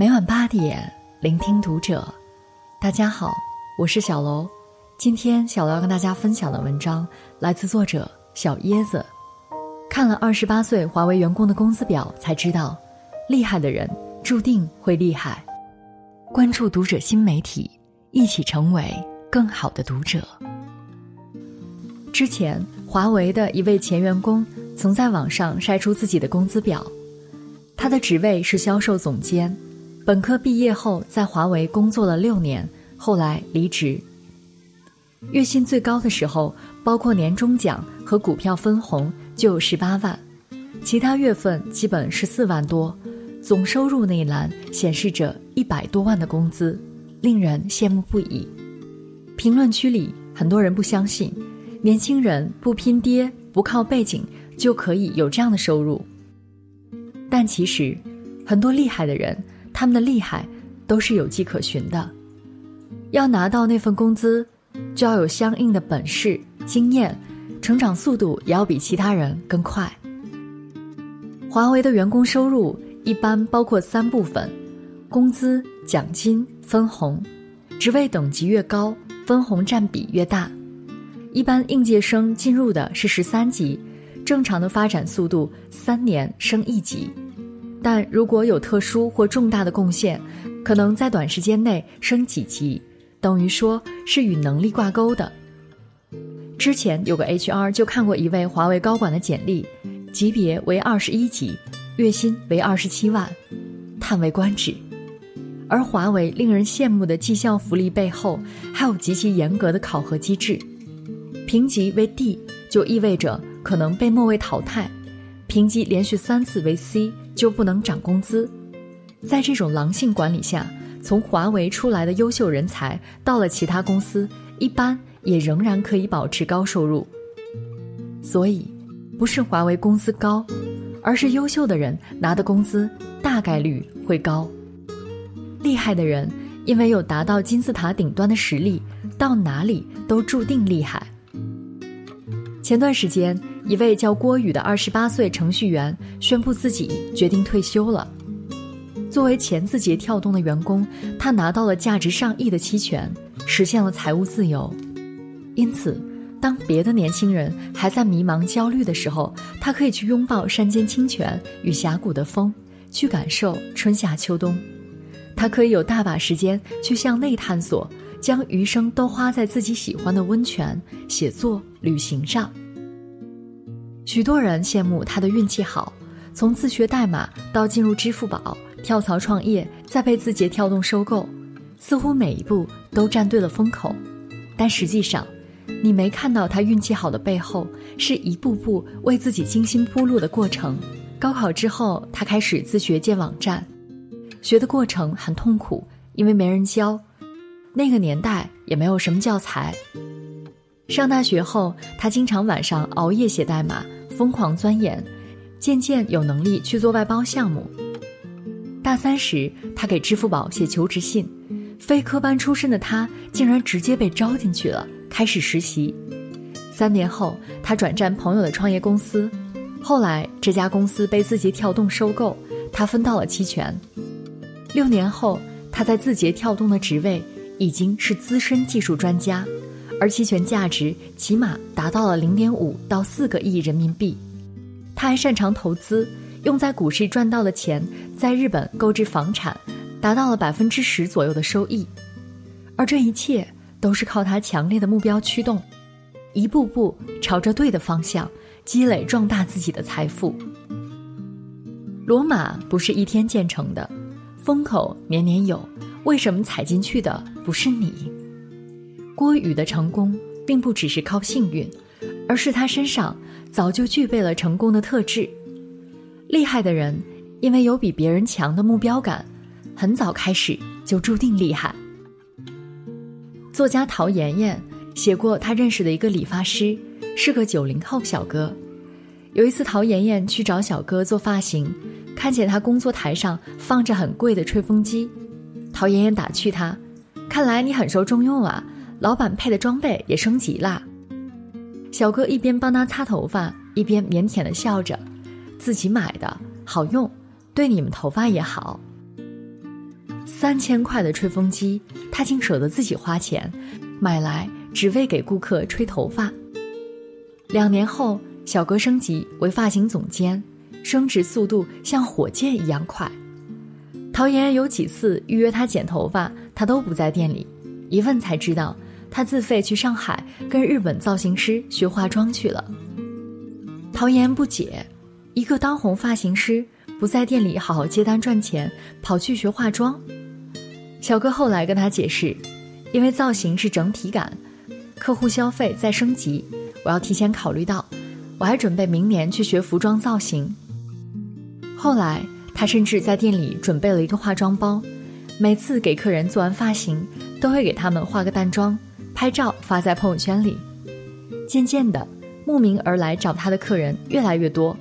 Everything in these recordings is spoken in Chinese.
每晚八点，聆听读者。大家好，我是小楼。今天小楼要跟大家分享的文章来自作者小椰子。看了二十八岁华为员工的工资表，才知道，厉害的人注定会厉害。关注读者新媒体，一起成为更好的读者。之前，华为的一位前员工曾在网上晒出自己的工资表，他的职位是销售总监，本科毕业后在华为工作了六年，后来离职。月薪最高的时候，包括年终奖和股票分红就有十八万，其他月份基本是四万多，总收入那一栏显示着一百多万的工资，令人羡慕不已。评论区里很多人不相信。年轻人不拼爹不靠背景就可以有这样的收入，但其实，很多厉害的人，他们的厉害都是有迹可循的。要拿到那份工资，就要有相应的本事、经验，成长速度也要比其他人更快。华为的员工收入一般包括三部分：工资、奖金、分红。职位等级越高，分红占比越大。一般应届生进入的是十三级，正常的发展速度三年升一级，但如果有特殊或重大的贡献，可能在短时间内升几级，等于说是与能力挂钩的。之前有个 HR 就看过一位华为高管的简历，级别为二十一级，月薪为二十七万，叹为观止。而华为令人羡慕的绩效福利背后，还有极其严格的考核机制。评级为 D 就意味着可能被末位淘汰，评级连续三次为 C 就不能涨工资。在这种狼性管理下，从华为出来的优秀人才到了其他公司，一般也仍然可以保持高收入。所以，不是华为工资高，而是优秀的人拿的工资大概率会高。厉害的人因为有达到金字塔顶端的实力，到哪里都注定厉害。前段时间，一位叫郭宇的二十八岁程序员宣布自己决定退休了。作为前字节跳动的员工，他拿到了价值上亿的期权，实现了财务自由。因此，当别的年轻人还在迷茫焦虑的时候，他可以去拥抱山间清泉与峡谷的风，去感受春夏秋冬。他可以有大把时间去向内探索。将余生都花在自己喜欢的温泉、写作、旅行上。许多人羡慕他的运气好，从自学代码到进入支付宝、跳槽创业，再被字节跳动收购，似乎每一步都站对了风口。但实际上，你没看到他运气好的背后，是一步步为自己精心铺路的过程。高考之后，他开始自学建网站，学的过程很痛苦，因为没人教。那个年代也没有什么教材。上大学后，他经常晚上熬夜写代码，疯狂钻研，渐渐有能力去做外包项目。大三时，他给支付宝写求职信，非科班出身的他竟然直接被招进去了，开始实习。三年后，他转战朋友的创业公司，后来这家公司被字节跳动收购，他分到了期权。六年后，他在字节跳动的职位。已经是资深技术专家，而期权价值起码达到了零点五到四个亿人民币。他还擅长投资，用在股市赚到的钱，在日本购置房产，达到了百分之十左右的收益。而这一切都是靠他强烈的目标驱动，一步步朝着对的方向积累壮大自己的财富。罗马不是一天建成的，风口年年有。为什么踩进去的不是你？郭宇的成功并不只是靠幸运，而是他身上早就具备了成功的特质。厉害的人，因为有比别人强的目标感，很早开始就注定厉害。作家陶妍妍写过她认识的一个理发师，是个九零后小哥。有一次，陶妍妍去找小哥做发型，看见他工作台上放着很贵的吹风机。陶妍妍打趣他：“看来你很受重用啊，老板配的装备也升级啦。”小哥一边帮他擦头发，一边腼腆的笑着：“自己买的，好用，对你们头发也好。”三千块的吹风机，他竟舍得自己花钱买来，只为给顾客吹头发。两年后，小哥升级为发型总监，升职速度像火箭一样快。陶岩有几次预约他剪头发，他都不在店里，一问才知道，他自费去上海跟日本造型师学化妆去了。陶岩不解，一个当红发型师不在店里好好接单赚钱，跑去学化妆。小哥后来跟他解释，因为造型是整体感，客户消费在升级，我要提前考虑到，我还准备明年去学服装造型。后来。他甚至在店里准备了一个化妆包，每次给客人做完发型，都会给他们化个淡妆，拍照发在朋友圈里。渐渐的，慕名而来找他的客人越来越多，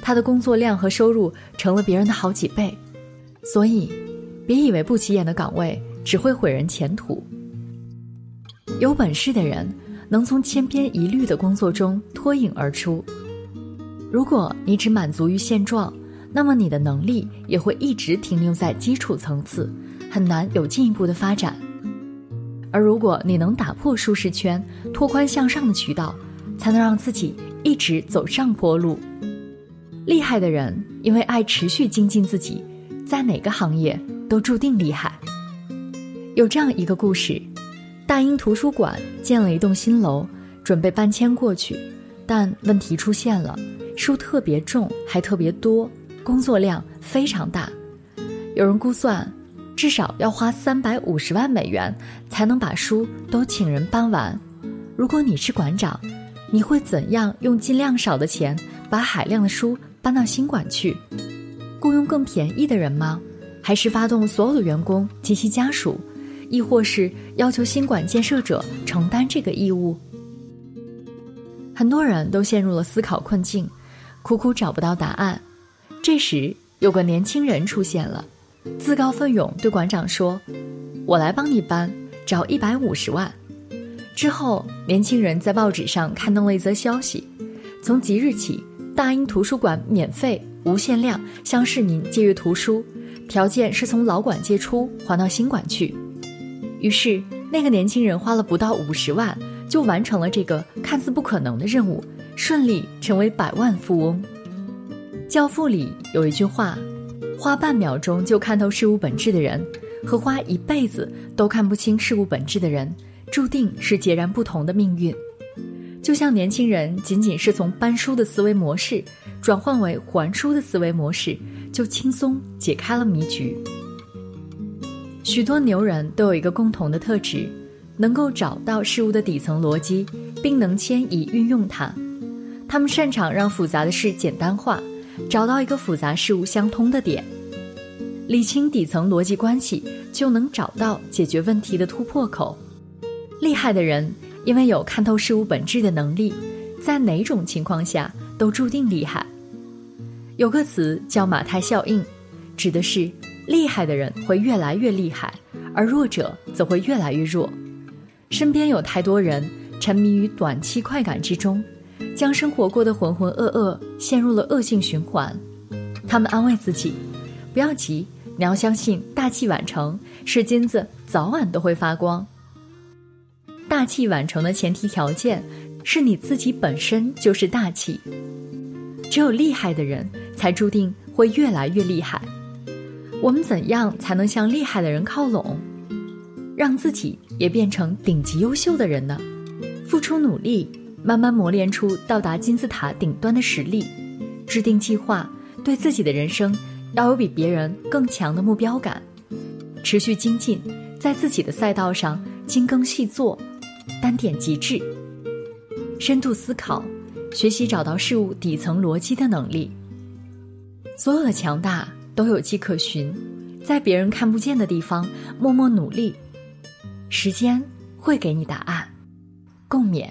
他的工作量和收入成了别人的好几倍。所以，别以为不起眼的岗位只会毁人前途。有本事的人能从千篇一律的工作中脱颖而出。如果你只满足于现状，那么你的能力也会一直停留在基础层次，很难有进一步的发展。而如果你能打破舒适圈，拓宽向上的渠道，才能让自己一直走上坡路。厉害的人因为爱持续精进自己，在哪个行业都注定厉害。有这样一个故事：大英图书馆建了一栋新楼，准备搬迁过去，但问题出现了，书特别重，还特别多。工作量非常大，有人估算，至少要花三百五十万美元才能把书都请人搬完。如果你是馆长，你会怎样用尽量少的钱把海量的书搬到新馆去？雇佣更便宜的人吗？还是发动所有的员工及其家属，亦或是要求新馆建设者承担这个义务？很多人都陷入了思考困境，苦苦找不到答案。这时，有个年轻人出现了，自告奋勇对馆长说：“我来帮你搬，找一百五十万。”之后，年轻人在报纸上刊登了一则消息：从即日起，大英图书馆免费、无限量向市民借阅图书，条件是从老馆借出还到新馆去。于是，那个年轻人花了不到五十万，就完成了这个看似不可能的任务，顺利成为百万富翁。教父里有一句话：“花半秒钟就看透事物本质的人，和花一辈子都看不清事物本质的人，注定是截然不同的命运。”就像年轻人仅仅是从搬书的思维模式转换为还书的思维模式，就轻松解开了迷局。许多牛人都有一个共同的特质，能够找到事物的底层逻辑，并能迁移运用它。他们擅长让复杂的事简单化。找到一个复杂事物相通的点，理清底层逻辑关系，就能找到解决问题的突破口。厉害的人，因为有看透事物本质的能力，在哪种情况下都注定厉害。有个词叫马太效应，指的是厉害的人会越来越厉害，而弱者则会越来越弱。身边有太多人沉迷于短期快感之中。将生活过得浑浑噩噩，陷入了恶性循环。他们安慰自己：“不要急，你要相信大器晚成，是金子早晚都会发光。”大器晚成的前提条件是你自己本身就是大气。只有厉害的人才注定会越来越厉害。我们怎样才能向厉害的人靠拢，让自己也变成顶级优秀的人呢？付出努力。慢慢磨练出到达金字塔顶端的实力，制定计划，对自己的人生要有比别人更强的目标感，持续精进，在自己的赛道上精耕细作，单点极致，深度思考，学习找到事物底层逻辑的能力。所有的强大都有迹可循，在别人看不见的地方默默努力，时间会给你答案。共勉。